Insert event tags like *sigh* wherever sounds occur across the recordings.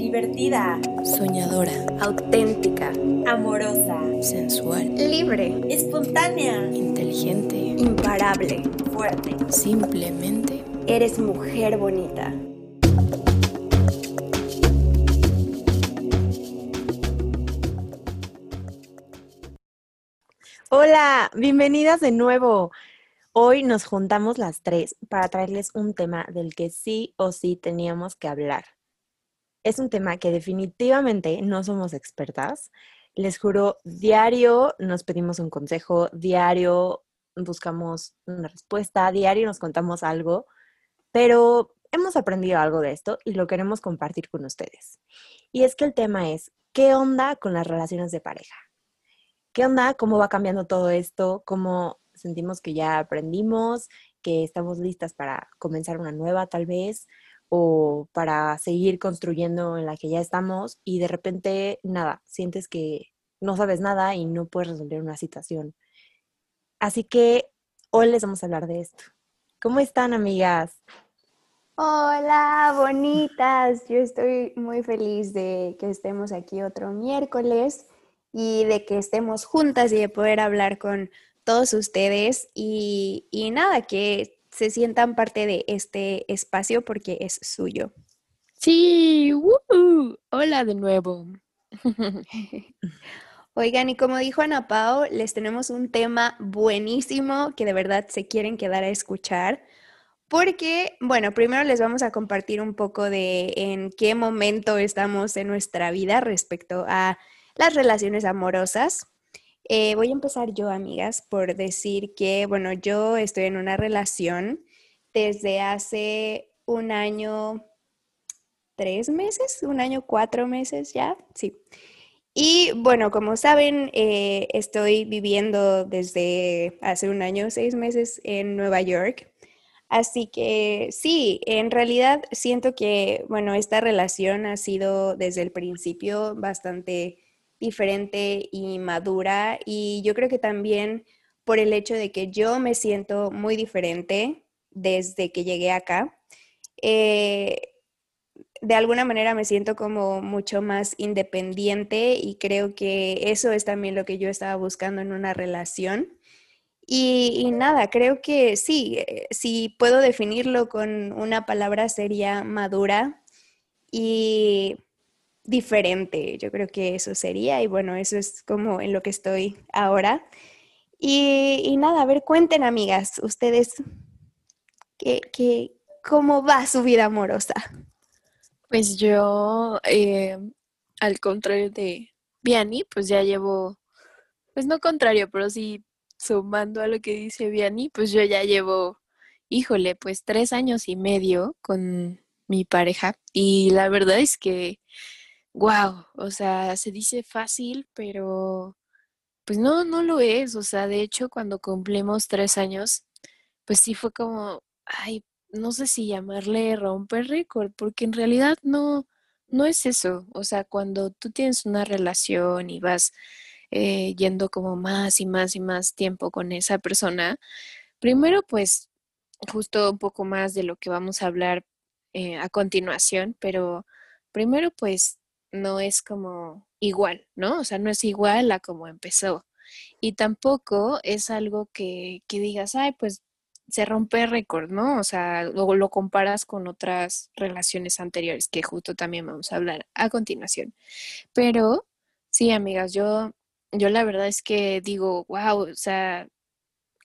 divertida, soñadora, auténtica, amorosa, sensual, libre, espontánea, inteligente, imparable, fuerte. Simplemente eres mujer bonita. Hola, bienvenidas de nuevo. Hoy nos juntamos las tres para traerles un tema del que sí o sí teníamos que hablar. Es un tema que definitivamente no somos expertas. Les juro, diario nos pedimos un consejo, diario buscamos una respuesta, diario nos contamos algo, pero hemos aprendido algo de esto y lo queremos compartir con ustedes. Y es que el tema es, ¿qué onda con las relaciones de pareja? ¿Qué onda? ¿Cómo va cambiando todo esto? ¿Cómo sentimos que ya aprendimos, que estamos listas para comenzar una nueva tal vez, o para seguir construyendo en la que ya estamos y de repente nada, sientes que no sabes nada y no puedes resolver una situación. Así que hoy les vamos a hablar de esto. ¿Cómo están, amigas? Hola, *laughs* bonitas. Yo estoy muy feliz de que estemos aquí otro miércoles y de que estemos juntas y de poder hablar con todos ustedes y, nada, que se sientan parte de este espacio porque es suyo. Sí, hola de nuevo. *laughs* Oigan, y como dijo Ana Pao, les tenemos un tema buenísimo que de verdad se quieren quedar a escuchar. Porque, bueno, primero les vamos a compartir un poco de en qué momento estamos en nuestra vida respecto a las relaciones amorosas. Eh, voy a empezar yo, amigas, por decir que, bueno, yo estoy en una relación desde hace un año, tres meses, un año, cuatro meses ya, sí. Y bueno, como saben, eh, estoy viviendo desde hace un año, seis meses en Nueva York. Así que sí, en realidad siento que, bueno, esta relación ha sido desde el principio bastante diferente y madura y yo creo que también por el hecho de que yo me siento muy diferente desde que llegué acá. Eh, de alguna manera me siento como mucho más independiente y creo que eso es también lo que yo estaba buscando en una relación. Y, y, nada, creo que sí, eh, si puedo definirlo con una palabra sería madura y diferente. Yo creo que eso sería y bueno, eso es como en lo que estoy ahora. Y, nada, a ver, cuenten amigas, ustedes, ¿qué, cómo va su vida amorosa? Pues yo, eh, al contrario de Vianney, pues ya llevo, pues no contrario, pero sí sumando a lo que dice Vianney, pues yo ya llevo, híjole, pues tres años y medio con mi pareja y la verdad es que wow, o sea, se dice fácil, pero pues no, no lo es. O sea, de hecho, cuando cumplimos tres años, pues sí fue como, ay, no sé si llamarle romper récord, porque en realidad no, no es eso. O sea, cuando tú tienes una relación y vas eh, yendo como más y más y más tiempo con esa persona, primero pues justo un poco más de lo que vamos a hablar eh, a continuación, pero primero pues no es como igual, ¿no? O sea, no es igual a como empezó. Y tampoco es algo que, que digas, ay, pues se rompe récord, ¿no? O sea, luego lo comparas con otras relaciones anteriores, que justo también vamos a hablar a continuación. Pero sí, amigas, yo, yo la verdad es que digo, wow, o sea,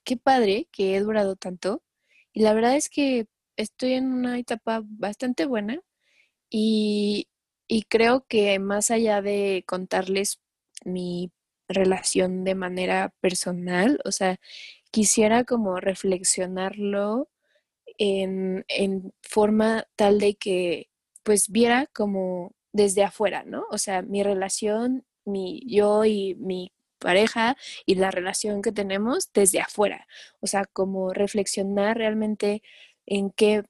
qué padre que he durado tanto. Y la verdad es que estoy en una etapa bastante buena y, y creo que más allá de contarles mi relación de manera personal, o sea, quisiera como reflexionarlo en, en forma tal de que pues viera como desde afuera, ¿no? O sea, mi relación, mi yo y mi pareja y la relación que tenemos desde afuera. O sea, como reflexionar realmente en qué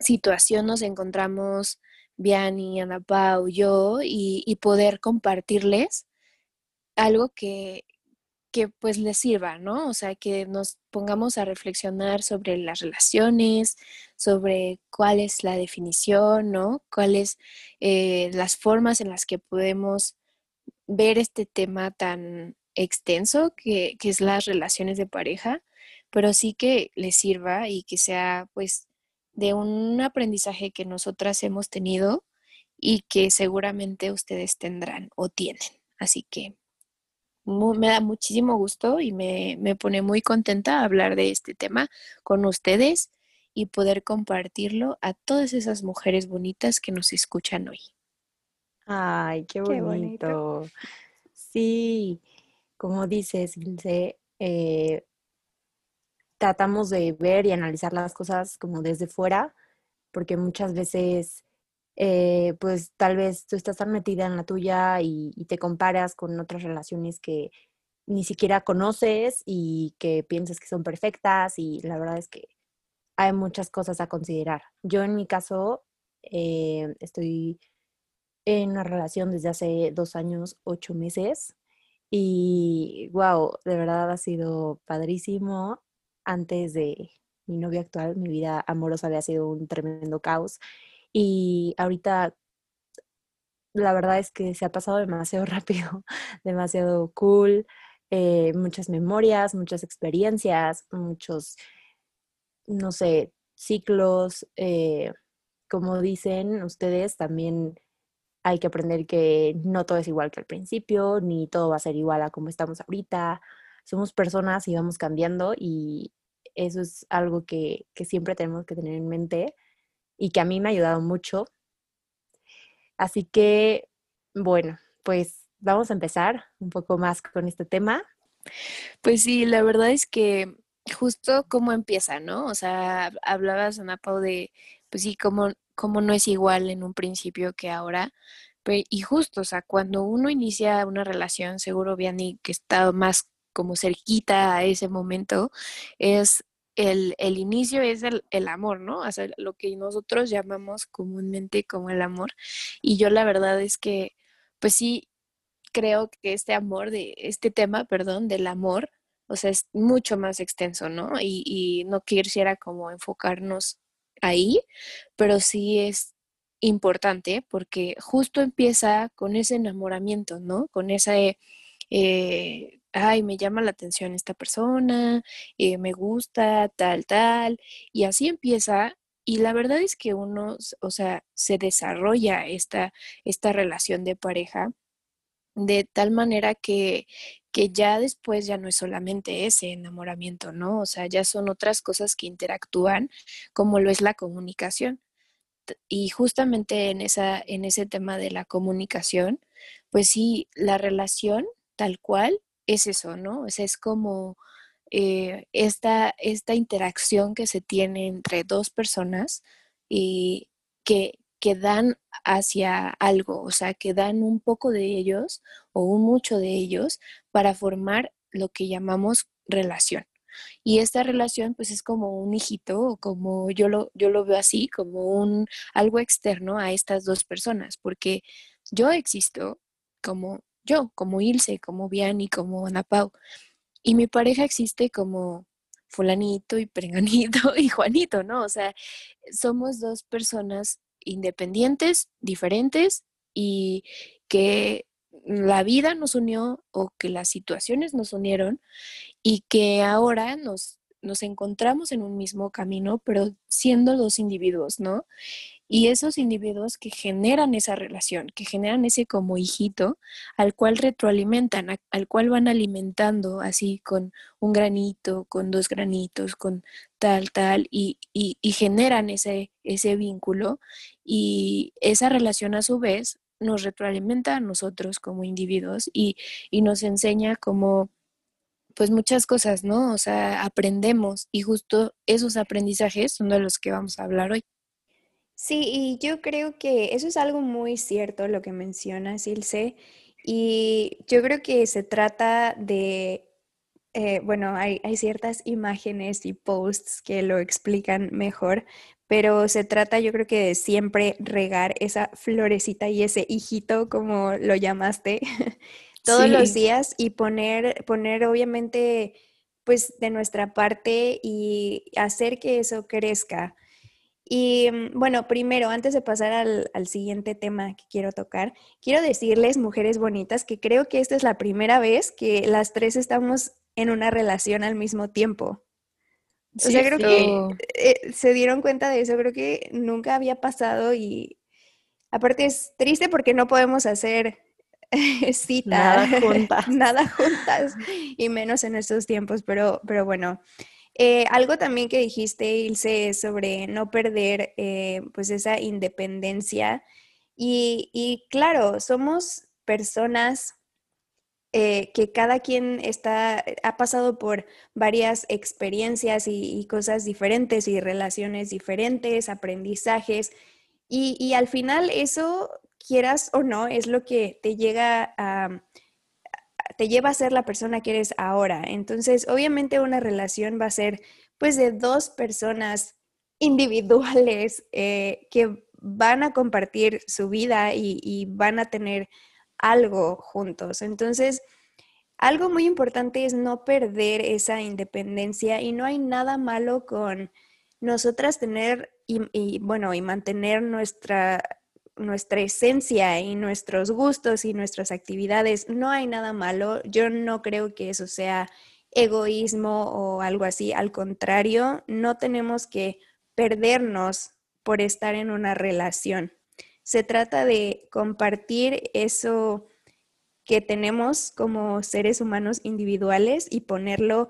situación nos encontramos Vianney, Ana Pau, yo, y, poder compartirles algo que, que pues les sirva, ¿no? O sea, que nos pongamos a reflexionar sobre las relaciones, sobre cuál es la definición, ¿no? Cuáles eh, las formas en las que podemos ver este tema tan extenso que, que es las relaciones de pareja, pero sí que les sirva y que sea pues de un aprendizaje que nosotras hemos tenido y que seguramente ustedes tendrán o tienen. Así que me da muchísimo gusto y me, me pone muy contenta hablar de este tema con ustedes y poder compartirlo a todas esas mujeres bonitas que nos escuchan hoy. Ay, qué Qué bonito. bonito. Sí, como dices, Ilse, eh, tratamos de ver y analizar las cosas como desde fuera, porque muchas veces, eh, pues tal vez tú estás tan metida en la tuya y, te comparas con otras relaciones que ni siquiera conoces y que piensas que son perfectas y la verdad es que hay muchas cosas a considerar. Yo en mi caso eh, estoy en una relación desde hace dos años, ocho meses y wow, de verdad ha sido padrísimo. Antes de mi novio actual, mi vida amorosa había sido un tremendo caos y ahorita la verdad es que se ha pasado demasiado *laughs* rápido, demasiado cool, eh, muchas memorias, muchas experiencias, muchos, no sé, ciclos. eh, como dicen ustedes, también hay que aprender que no todo es igual que al principio, ni todo va a ser igual a como estamos ahorita. Somos personas y vamos cambiando y eso es algo que, que siempre tenemos que tener en mente y que a mí me ha ayudado mucho. Así que, bueno, pues vamos a empezar un poco más con este tema. Pues sí, la verdad es que justo cómo empieza, ¿no? O sea, hablabas, Ana Pau, de, pues sí, cómo, cómo no es igual en un principio que ahora. Pe- y justo, o sea, cuando uno inicia una relación, seguro Vianney, que está más como cerquita a ese momento, es el, el inicio es el, el amor, ¿no? O sea, lo que nosotros llamamos comúnmente como el amor. Y yo la verdad es que, pues sí, creo que este amor de, este tema, perdón, del amor, o sea, es mucho más extenso, ¿no? Y, y no quisiera como enfocarnos ahí, pero sí es importante porque justo empieza con ese enamoramiento, ¿no? Con ese, eh, ay, me llama la atención esta persona, eh, me gusta, tal, tal, y así empieza. Y la verdad es que uno, o sea, se desarrolla esta, esta relación de pareja de tal manera que, que ya después ya no es solamente ese enamoramiento, ¿no? O sea, ya son otras cosas que interactúan, como lo es la comunicación. Y justamente en esa, en ese tema de la comunicación, pues sí, la relación tal cual es eso, ¿no? O sea, es como eh, esta, esta interacción que se tiene entre dos personas y que, que dan hacia algo, o sea, que dan un poco de ellos o un mucho de ellos para formar lo que llamamos relación. Y esta relación pues es como un hijito o como yo lo, yo lo veo así, como un algo externo a estas dos personas, porque yo existo como yo, como Ilse, como Vianney, como Ana Pau, y mi pareja existe como fulanito y perenganito *laughs* y Juanito, ¿no? O sea, somos dos personas independientes, diferentes y que la vida nos unió o que las situaciones nos unieron y que ahora nos, nos encontramos en un mismo camino, pero siendo dos individuos, ¿no? Y esos individuos que generan esa relación, que generan ese como hijito, al cual retroalimentan, al cual van alimentando así con un granito, con dos granitos, con tal, tal, y, y, y generan ese, ese vínculo y esa relación a su vez nos retroalimenta a nosotros como individuos y, y nos enseña como pues muchas cosas, ¿no? O sea, aprendemos y justo esos aprendizajes son de los que vamos a hablar hoy. Sí, y yo creo que eso es algo muy cierto lo que mencionas, Ilse, y yo creo que se trata de, eh, bueno, hay, hay ciertas imágenes y posts que lo explican mejor, pero se trata yo creo que de siempre regar esa florecita y ese hijito, como lo llamaste, *laughs* todos los días y poner, poner obviamente pues de nuestra parte y hacer que eso crezca. Y mm, bueno, primero, antes de pasar al, al siguiente tema que quiero tocar, quiero decirles, mujeres bonitas, que creo que esta es la primera vez que las tres estamos en una relación al mismo tiempo. O sea, creo que Cierto. eh, se dieron cuenta de eso, creo que nunca había pasado y aparte es triste porque no podemos hacer *laughs* cita, Nada juntas. *laughs* nada juntas y menos en estos tiempos, pero, pero bueno. Eh, algo también que dijiste, Ilse, es sobre no perder eh, pues esa independencia. Y, claro, somos personas eh, que cada quien está, ha pasado por varias experiencias y, cosas diferentes y relaciones diferentes, aprendizajes, y al final eso, quieras o no, es lo que te llega a, te lleva a ser la persona que eres ahora. Entonces, obviamente una relación va a ser pues de dos personas individuales eh, que van a compartir su vida y, van a tener algo juntos. Entonces, algo muy importante es no perder esa independencia y no hay nada malo con nosotras tener y, bueno, y mantener nuestra, nuestra esencia y nuestros gustos y nuestras actividades. No hay nada malo. Yo no creo que eso sea egoísmo o algo así. Al contrario, no tenemos que perdernos por estar en una relación. Se trata de compartir eso que tenemos como seres humanos individuales y ponerlo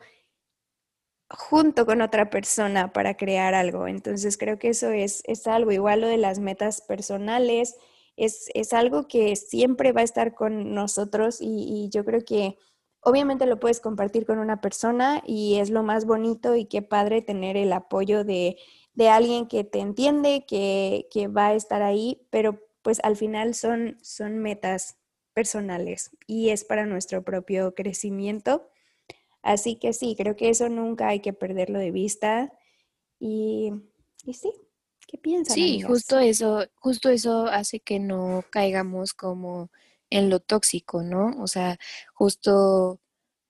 junto con otra persona para crear algo. Entonces creo que eso es, es algo, igual lo de las metas personales, es, es algo que siempre va a estar con nosotros y, yo creo que obviamente lo puedes compartir con una persona y es lo más bonito y qué padre tener el apoyo de, de alguien que te entiende, que, que, va a estar ahí, pero pues al final son, son metas personales y es para nuestro propio crecimiento. Así que sí, creo que eso nunca hay que perderlo de vista. Y, y sí, ¿qué piensan? Sí, amigas? justo eso, justo eso hace que no caigamos como en lo tóxico, ¿no? O sea, justo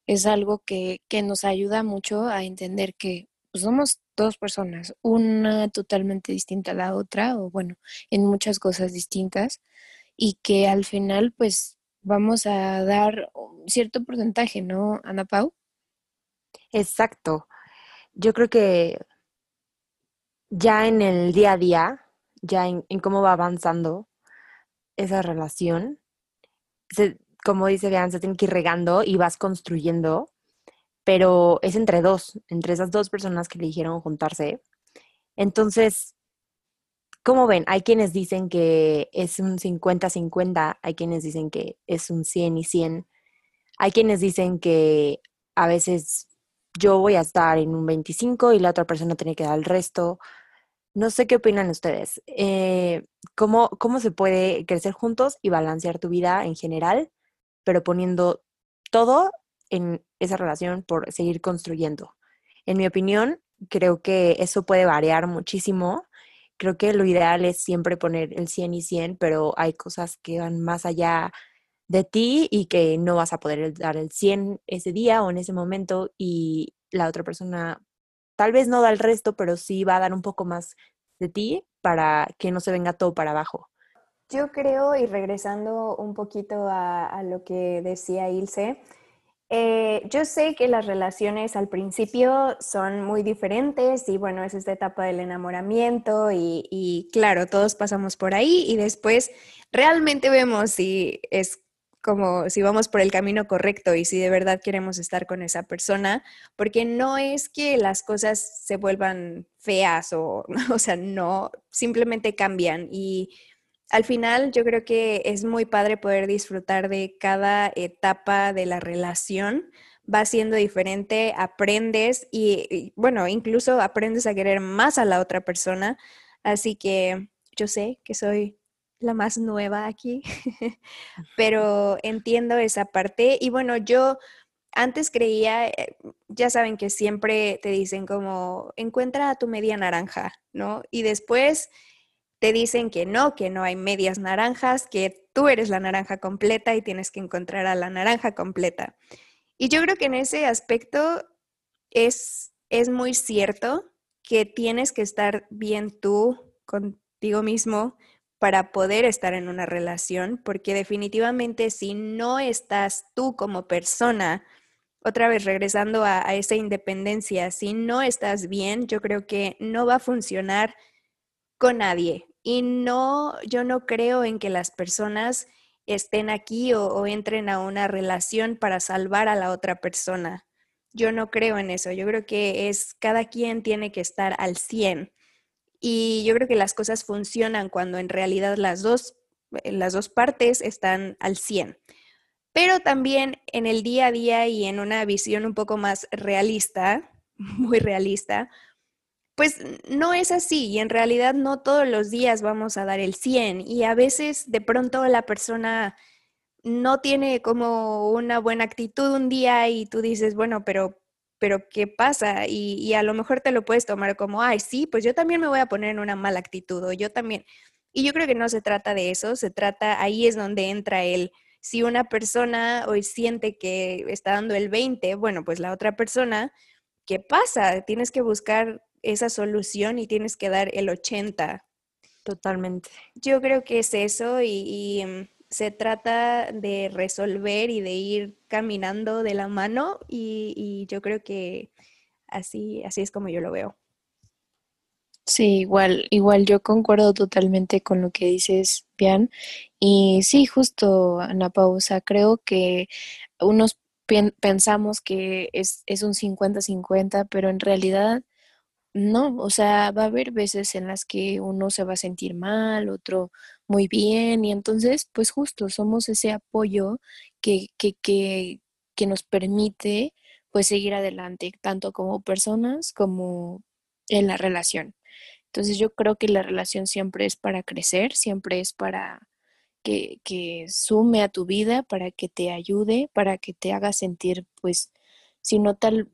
es algo que, que nos ayuda mucho a entender que pues, somos dos personas, una totalmente distinta a la otra, o bueno, en muchas cosas distintas, y que al final, pues, vamos a dar cierto porcentaje, ¿no, Ana Pau? Exacto. Yo creo que ya en el día a día, ya en, cómo va avanzando esa relación, como dice Bian, se tiene que ir regando y vas construyendo, pero es entre dos, entre esas dos personas que eligieron juntarse. Entonces, ¿cómo ven? Hay quienes dicen que es un 50-50, hay quienes dicen que es un 100 y 100, hay quienes dicen que a veces yo voy a estar en un 25 y la otra persona tiene que dar el resto. No sé qué opinan ustedes. Eh, ¿cómo, ¿Cómo se puede crecer juntos y balancear tu vida en general, pero poniendo todo en esa relación por seguir construyendo? En mi opinión, creo que eso puede variar muchísimo. Creo que lo ideal es siempre poner el 100 y 100, pero hay cosas que van más allá de ti y que no vas a poder dar el 100 ese día o en ese momento y la otra persona tal vez no da el resto, pero sí va a dar un poco más de ti para que no se venga todo para abajo. Yo creo, y regresando un poquito a, lo que decía Ilse, eh, yo sé que las relaciones al principio son muy diferentes y bueno, es esta etapa del enamoramiento y, y claro, todos pasamos por ahí y después realmente vemos si es como si vamos por el camino correcto y si de verdad queremos estar con esa persona, porque no es que las cosas se vuelvan feas o, *laughs* o sea, no, simplemente cambian. Y al final yo creo que es muy padre poder disfrutar de cada etapa de la relación, va siendo diferente, aprendes y, y bueno, incluso aprendes a querer más a la otra persona, así que yo sé que soy la más nueva aquí, *laughs* pero entiendo esa parte. Y bueno, yo antes creía, eh, ya saben que siempre te dicen como, encuentra a tu media naranja, ¿no? Y después te dicen que no, que no hay medias naranjas, que tú eres la naranja completa y tienes que encontrar a la naranja completa. Y yo creo que en ese aspecto es, es muy cierto que tienes que estar bien tú contigo mismo para poder estar en una relación, porque definitivamente si no estás tú como persona, otra vez regresando a, esa independencia, si no estás bien, yo creo que no va a funcionar con nadie. Y no, yo no creo en que las personas estén aquí o, entren a una relación para salvar a la otra persona. Yo no creo en eso. Yo creo que es cada quien tiene que estar al 100. Y yo creo que las cosas funcionan cuando en realidad las dos, las dos partes están al 100. Pero también en el día a día y en una visión un poco más realista, *laughs* muy realista, pues no es así y en realidad no todos los días vamos a dar el 100 y a veces de pronto la persona no tiene como una buena actitud un día y tú dices, bueno, pero, pero ¿qué pasa? Y, y a lo mejor te lo puedes tomar como, ay, sí, pues yo también me voy a poner en una mala actitud o yo también. Y yo creo que no se trata de eso, se trata, ahí es donde entra el, si una persona hoy siente que está dando el 20, bueno, pues la otra persona, ¿qué pasa? Tienes que buscar esa solución y tienes que dar el 80. Totalmente. Yo creo que es eso y, mm, se trata de resolver y de ir caminando de la mano y, yo creo que así, así es como yo lo veo. Sí, igual, igual yo concuerdo totalmente con lo que dices, Bian. Y sí, justo, Ana Pausa, creo que unos pensamos que es, es un 50-50, pero en realidad no, o sea, va a haber veces en las que uno se va a sentir mal, otro muy bien, y entonces, pues justo somos ese apoyo que, que, que, que nos permite pues seguir adelante, tanto como personas como en la relación. Entonces yo creo que la relación siempre es para crecer, siempre es para que, que sume a tu vida, para que te ayude, para que te haga sentir, pues, si no tal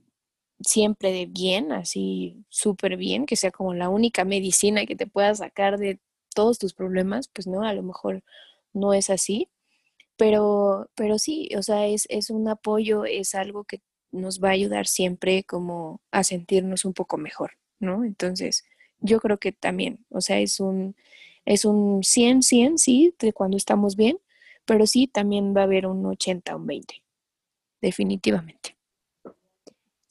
siempre de bien, así súper bien, que sea como la única medicina que te pueda sacar de todos tus problemas, pues no, a lo mejor no es así, pero, pero sí, o sea, es, es un apoyo, es algo que nos va a ayudar siempre como a sentirnos un poco mejor, ¿no? Entonces, yo creo que también, o sea, es un, es un 100, 100, sí, de cuando estamos bien, pero sí, también va a haber un 80, un 20, definitivamente.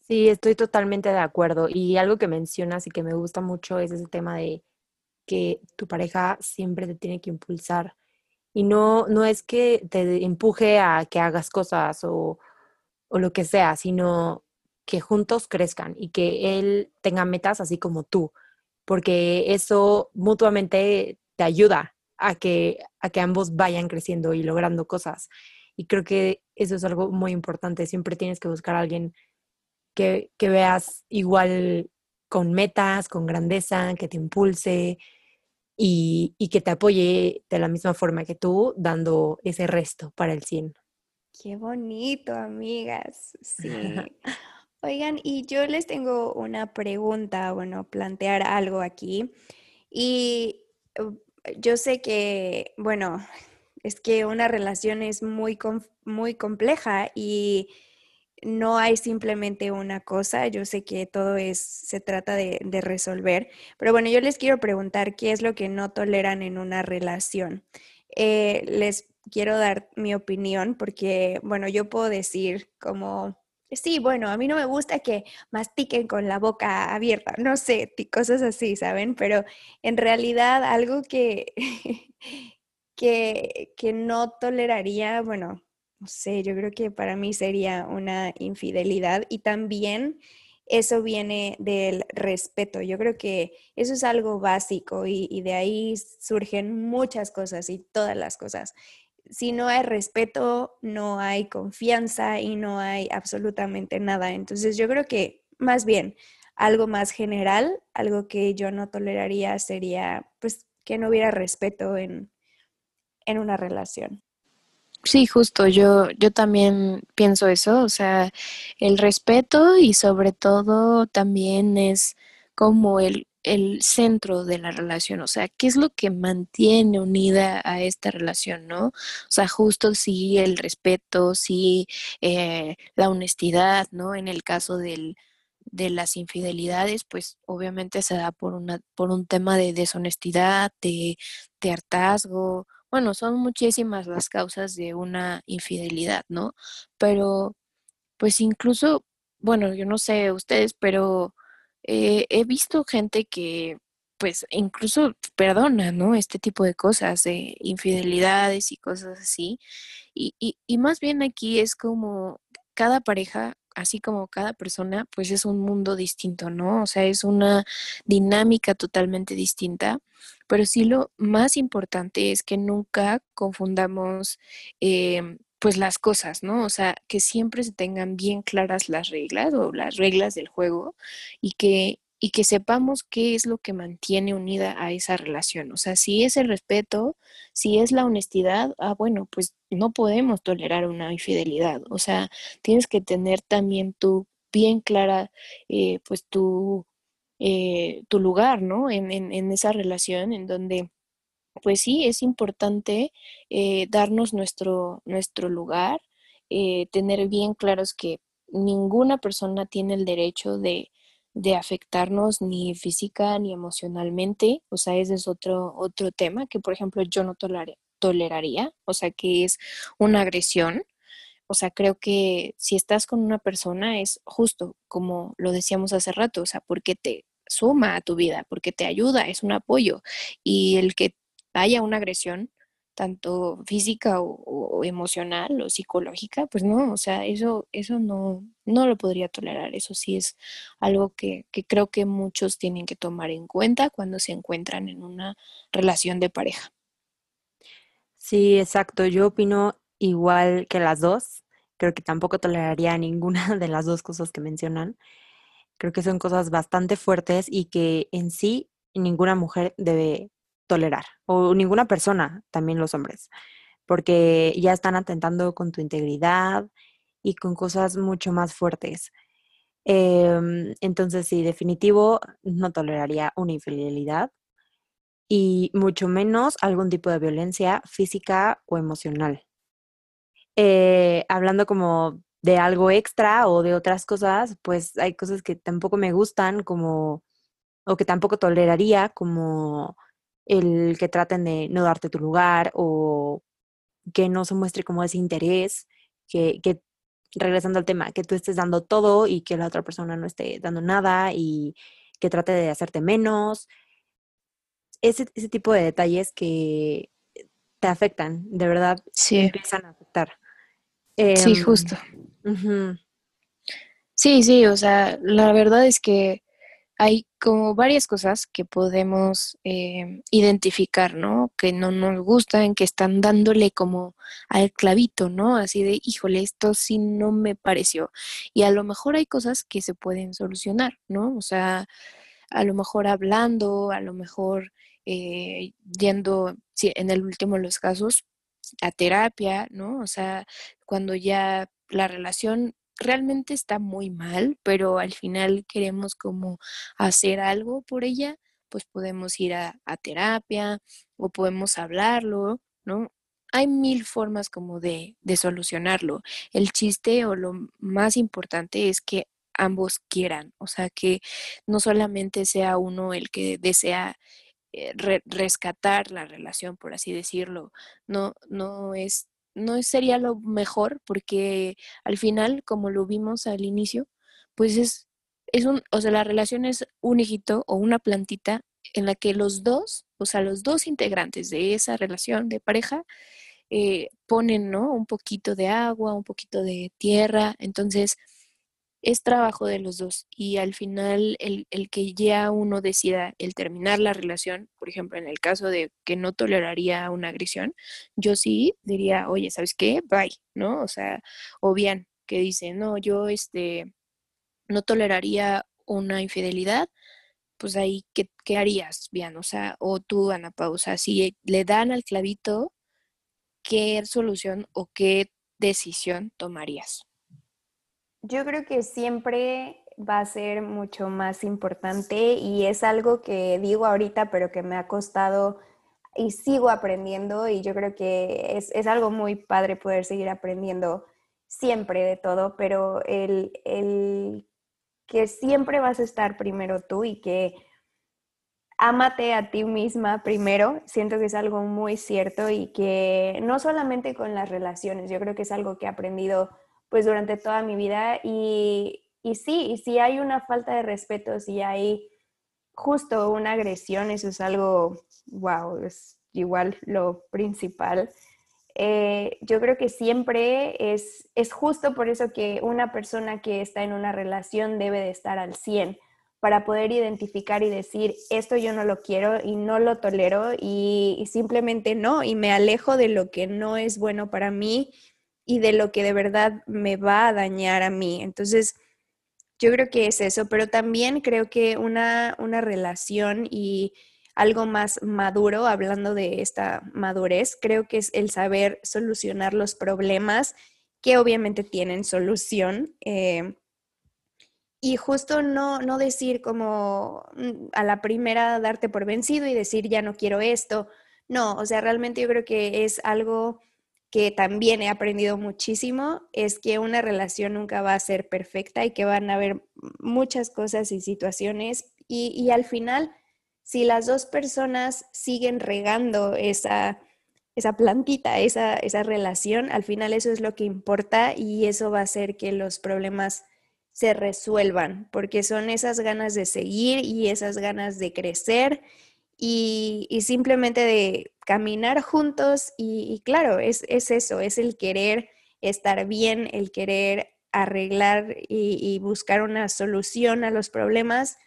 Sí, estoy totalmente de acuerdo. Y algo que mencionas y que me gusta mucho es ese tema de que tu pareja siempre te tiene que impulsar. Y no, no es que te empuje a que hagas cosas o, o lo que sea, sino que juntos crezcan y que él tenga metas así como tú, porque eso mutuamente te ayuda a que, a que ambos vayan creciendo y logrando cosas. Y creo que eso es algo muy importante. Siempre tienes que buscar a alguien que, veas igual con metas, con grandeza, que te impulse y, que te apoye de la misma forma que tú, dando ese resto para el 100. Qué bonito, amigas. Sí. *laughs* Oigan, y yo les tengo una pregunta, bueno, plantear algo aquí. Y uh, yo sé que, bueno, es que una relación es muy, muy compleja y no hay simplemente una cosa, yo sé que todo es, se trata de, resolver, pero bueno, yo les quiero preguntar qué es lo que no toleran en una relación. Eh, les quiero dar mi opinión porque, bueno, yo puedo decir como, sí, bueno, a mí no me gusta que mastiquen con la boca abierta, no sé, cosas así, ¿saben? Pero en realidad algo que, *laughs* que, que no toleraría, bueno, no sé, yo creo que para mí sería una infidelidad y también eso viene del respeto. Yo creo que eso es algo básico y, de ahí surgen muchas cosas y todas las cosas. Si no hay respeto, no hay confianza y no hay absolutamente nada. Entonces yo creo que más bien algo más general, algo que yo no toleraría sería pues que no hubiera respeto en, en una relación. Sí, justo, yo, yo también pienso eso, o sea, el respeto y sobre todo también es como el, el centro de la relación, o sea, qué es lo que mantiene unida a esta relación, ¿no? O sea, justo sí el respeto, sí eh, la honestidad, ¿no? En el caso del, de las infidelidades, pues obviamente se da por, una, por un tema de deshonestidad, de, de hartazgo, bueno, son muchísimas las causas de una infidelidad, ¿no? Pero, pues incluso, bueno, yo no sé ustedes, pero eh, he visto gente que, pues, incluso perdona, ¿no? Este tipo de cosas, de infidelidades y cosas así. Y, y, y más bien aquí es como cada pareja así como cada persona, pues es un mundo distinto, ¿no? O sea, es una dinámica totalmente distinta, pero sí lo más importante es que nunca confundamos em, pues las cosas, ¿no? O sea, que siempre se tengan bien claras las reglas o las reglas del juego y que y que sepamos qué es lo que mantiene unida a esa relación. O sea, si es el respeto, si es la honestidad, ah, bueno, pues no podemos tolerar una infidelidad. O sea, tienes que tener también tú bien clara, eh, pues tu, eh, tu lugar, ¿no? En, en, esa relación en donde, pues sí, es importante eh, darnos nuestro, nuestro lugar, tener bien claros que ninguna persona tiene el derecho de de afectarnos ni física ni emocionalmente, o sea, ese es otro, otro tema que, por ejemplo, yo no toleraría, o sea, que es una agresión. O sea, creo que si estás con una persona es justo, como lo decíamos hace rato, o sea, porque te suma a tu vida, porque te ayuda, es un apoyo. Y el que haya una agresión, tanto física o, emocional o psicológica, pues no, o sea, eso, eso no, no lo podría tolerar. Eso sí es algo que, que creo que muchos tienen que tomar en cuenta cuando se encuentran en una relación de pareja. Sí, exacto. Yo opino igual que las dos. Creo que tampoco toleraría ninguna *laughs* de las dos cosas que mencionan. Creo que son cosas bastante fuertes y que en sí ninguna mujer debe tolerar, o ninguna persona, también los hombres, porque ya están atentando con tu integridad y con cosas mucho más fuertes. Em, entonces, sí, definitivo, no toleraría una infidelidad y mucho menos algún tipo de violencia física o emocional. Eh, hablando como de algo extra o de otras cosas, pues hay cosas que tampoco me gustan, como, o que tampoco toleraría, como el que traten de no darte tu lugar o que no se muestre como ese interés, que, que regresando al tema, que tú estés dando todo y que la otra persona no esté dando nada y que trate de hacerte menos. Ese, ese tipo de detalles que te afectan, de verdad, sí. empiezan a afectar. sí, Sí, sí, o sea, la verdad es que hay como varias cosas que podemos eh, identificar, ¿no? Que no nos gustan, que están dándole como al clavito, ¿no? Así de, híjole, esto sí no me pareció. Y a lo mejor hay cosas que se pueden solucionar, ¿no? O sea, a lo mejor hablando, a lo mejor eh, yendo, en el último de los casos, a terapia, ¿no? O sea, cuando ya la relación realmente está muy mal, pero al final queremos como hacer algo por ella, pues podemos ir a, terapia o podemos hablarlo, ¿no? Hay mil formas como de, de solucionarlo. El chiste o lo más importante es que ambos quieran, o sea, que no solamente sea uno el que desea eh, rescatar la relación, por así decirlo, no, no es no sería lo mejor porque al final, como lo vimos al inicio, pues es, es un, o sea, la relación es un hijito o una plantita en la que los dos, o sea, los dos integrantes de esa relación de pareja, eh, ponen, ¿no? Un poquito de agua, un poquito de tierra, entonces es trabajo de los dos y al final el, que ya uno decida el terminar la relación, por ejemplo, en el caso de que no toleraría una agresión, yo sí diría, oye, ¿sabes qué? Bye, ¿no? O sea, o bien que dice, no, yo este, no toleraría una infidelidad, pues ahí, ¿qué, qué harías, bien? O sea, o tú, Ana Pausa, si le dan al clavito, ¿qué solución o qué decisión tomarías? Yo creo que siempre va a ser mucho más importante y es algo que digo ahorita, pero que me ha costado y sigo aprendiendo y yo creo que es, es algo muy padre poder seguir aprendiendo siempre de todo, pero el, el que siempre vas a estar primero tú y que ámate a ti misma primero, siento que es algo muy cierto y que no solamente con las relaciones, yo creo que es algo que he aprendido pues durante toda mi vida y, y sí, y si hay una falta de respeto, si hay justo una agresión, eso es algo, wow, es igual lo principal. Eh, yo creo que siempre es, es justo por eso que una persona que está en una relación debe de estar al 100 para poder identificar y decir, esto yo no lo quiero y no lo tolero y, y, simplemente no, y me alejo de lo que no es bueno para mí y de lo que de verdad me va a dañar a mí. Entonces, yo creo que es eso, pero también creo que una, una relación y algo más maduro, hablando de esta madurez, creo que es el saber solucionar los problemas que obviamente tienen solución. Eh, y justo no, no decir como mm, a la primera darte por vencido y decir ya no quiero esto. No, o sea, realmente yo creo que es algo que también he aprendido muchísimo, es que una relación nunca va a ser perfecta y que van a haber muchas cosas y situaciones y, y al final si las dos personas siguen regando esa, esa plantita, esa, esa relación, al final eso es lo que importa y eso va a hacer que los problemas se resuelvan, porque son esas ganas de seguir y esas ganas de crecer y, simplemente de caminar juntos y, claro, es, es, eso, es el querer estar bien, el querer arreglar y, y buscar una solución a los problemas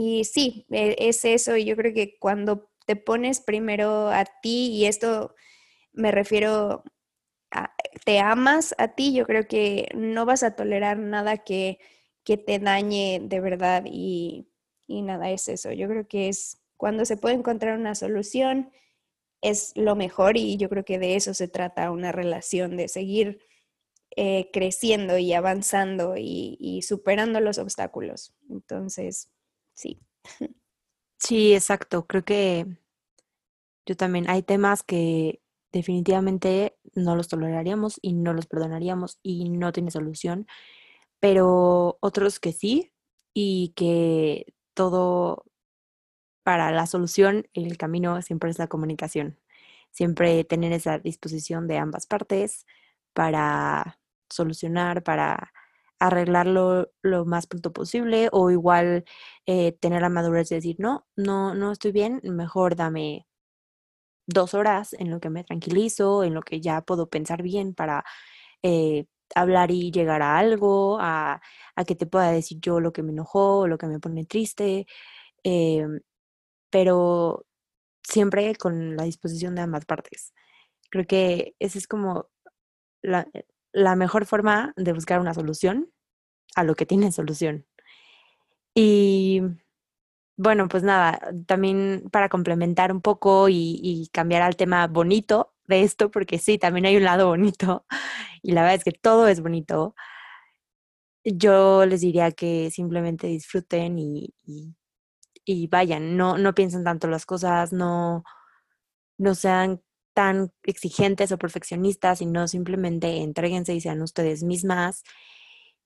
y sí, e, es eso. Y yo creo que cuando te pones primero a ti, y esto me refiero a, te amas a ti, yo creo que no vas a tolerar nada que, que te dañe de verdad y, y nada es eso. Yo creo que es cuando se puede encontrar una solución, es lo mejor y yo creo que de eso se trata una relación, de seguir eh, creciendo y avanzando y, y, superando los obstáculos. Entonces, sí. *laughs* Sí, exacto. Creo que yo también hay temas que definitivamente no los toleraríamos y no los perdonaríamos y no tiene solución, pero otros que sí y que todo para la solución, el camino siempre es la comunicación, siempre tener esa disposición de ambas partes para solucionar, para arreglarlo lo más pronto posible o igual eh, tener la madurez de decir, no, no, no estoy bien, mejor dame dos horas en lo que me tranquilizo, en lo que ya puedo pensar bien para eh, hablar y llegar a algo, a, a, que te pueda decir yo lo que me enojó, lo que me pone triste, eh, pero siempre con la disposición de ambas partes. Creo que esa es como la, la mejor forma de buscar una solución a lo que tiene solución. Y bueno, pues nada, también para complementar un poco y, cambiar al tema bonito de esto, porque sí, también hay un lado bonito *laughs* y la verdad es que todo es bonito. Yo les diría que simplemente disfruten y, y vayan, no, no piensen tanto las cosas, no, no sean tan exigentes o perfeccionistas, sino simplemente entreguense y sean ustedes mismas,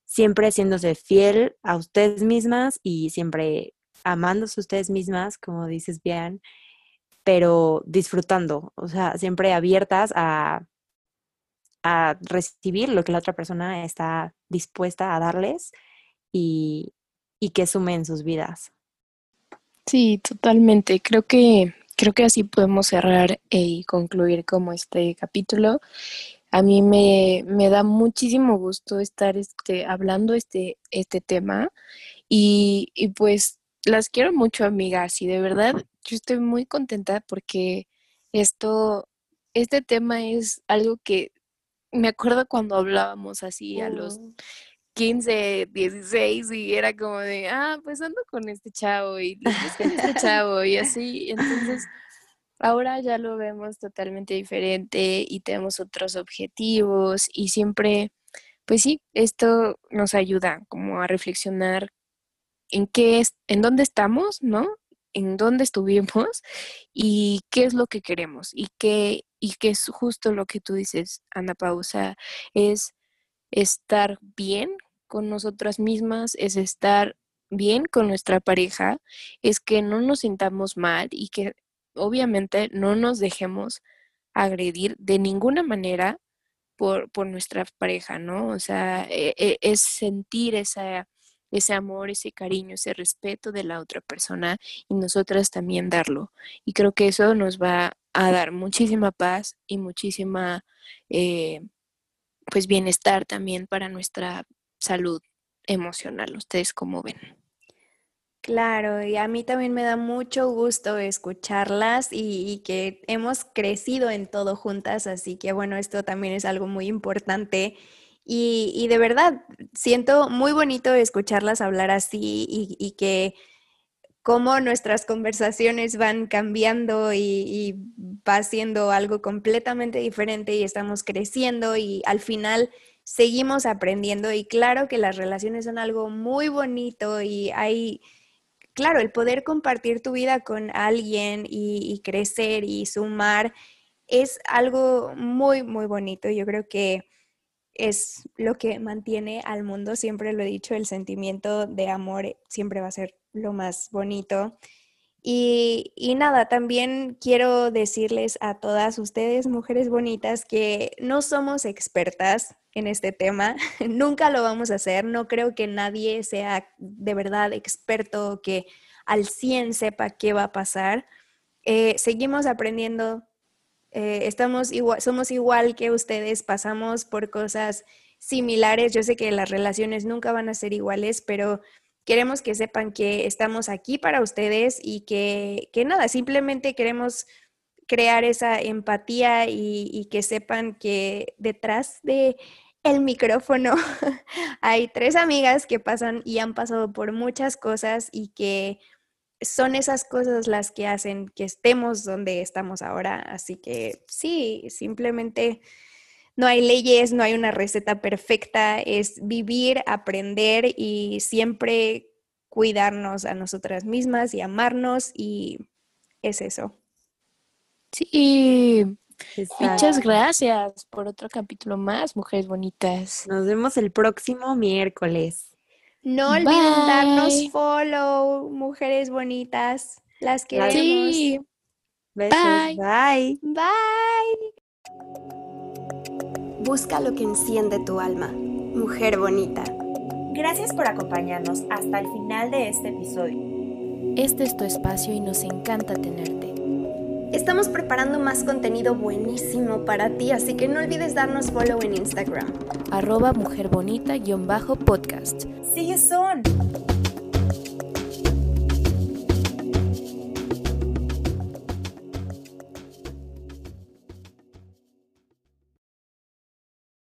siempre haciéndose fiel a ustedes mismas y siempre amándose ustedes mismas, como dices bien, pero disfrutando, o sea, siempre abiertas a, a recibir lo que la otra persona está dispuesta a darles y, y que sume en sus vidas. Sí, totalmente. Creo que creo que así podemos cerrar y concluir como este capítulo. A mí me, me da muchísimo gusto estar este, hablando este, este tema y, y pues las quiero mucho, amigas, y de verdad yo estoy muy contenta porque esto, este tema es algo que me acuerdo cuando hablábamos así a los 15, 16 y era como de, ah, pues ando con este chavo y con este chavo y así. Entonces, ahora ya lo vemos totalmente diferente y tenemos otros objetivos y siempre, pues sí, esto nos ayuda como a reflexionar en qué es, en dónde estamos, ¿no? En dónde estuvimos y qué es lo que queremos y qué, y qué es justo lo que tú dices, Ana Pausa, es estar bien con nosotras mismas, es estar bien con nuestra pareja, es que no nos sintamos mal y que obviamente no nos dejemos agredir de ninguna manera por, por nuestra pareja, ¿no? O sea, e, e, es sentir esa, ese amor, ese cariño, ese respeto de la otra persona y nosotras también darlo. Y creo que eso nos va a dar muchísima paz y muchísima, eh, pues, bienestar también para nuestra salud emocional. ¿Ustedes cómo ven? Claro, y a mí también me da mucho gusto escucharlas y, que hemos crecido en todo juntas, así que bueno, esto también es algo muy importante. Y, y de verdad, siento muy bonito escucharlas hablar así y, y que cómo nuestras conversaciones van cambiando y, va siendo algo completamente diferente y estamos creciendo y al final seguimos aprendiendo y claro que las relaciones son algo muy bonito y hay claro, el poder compartir tu vida con alguien y, crecer y sumar es algo muy, muy bonito. Yo creo que es lo que mantiene al mundo, siempre lo he dicho, el sentimiento de amor siempre va a ser lo más bonito. Y, y, nada, también quiero decirles a todas ustedes, mujeres bonitas, que no somos expertas en este tema, *laughs* nunca lo vamos a hacer, no creo que nadie sea de verdad experto que al 100 sepa qué va a pasar. Eh, seguimos aprendiendo, eh, estamos igual, somos igual que ustedes, pasamos por cosas similares, yo sé que las relaciones nunca van a ser iguales, pero queremos que sepan que estamos aquí para ustedes y que, nada, simplemente queremos crear esa empatía y, que sepan que detrás de el micrófono *laughs* hay tres amigas que pasan y han pasado por muchas cosas y que son esas cosas las que hacen que estemos donde estamos ahora. Así que sí, simplemente no hay leyes, no hay una receta perfecta, es vivir, aprender y siempre cuidarnos a nosotras mismas y amarnos y es eso. Sí, muchas gracias por otro capítulo más, mujeres bonitas. Nos vemos el próximo miércoles. No olviden darnos follow, mujeres bonitas. Las queremos. Sí. Bye. Bye. Bye. Busca lo que enciende tu alma, mujer bonita. Gracias por acompañarnos hasta el final de este episodio. Este es tu espacio y nos encanta tenerte. Estamos preparando más contenido buenísimo para ti, así que no olvides darnos follow en Instagram. Arroba mujerbonita-podcast. See you soon.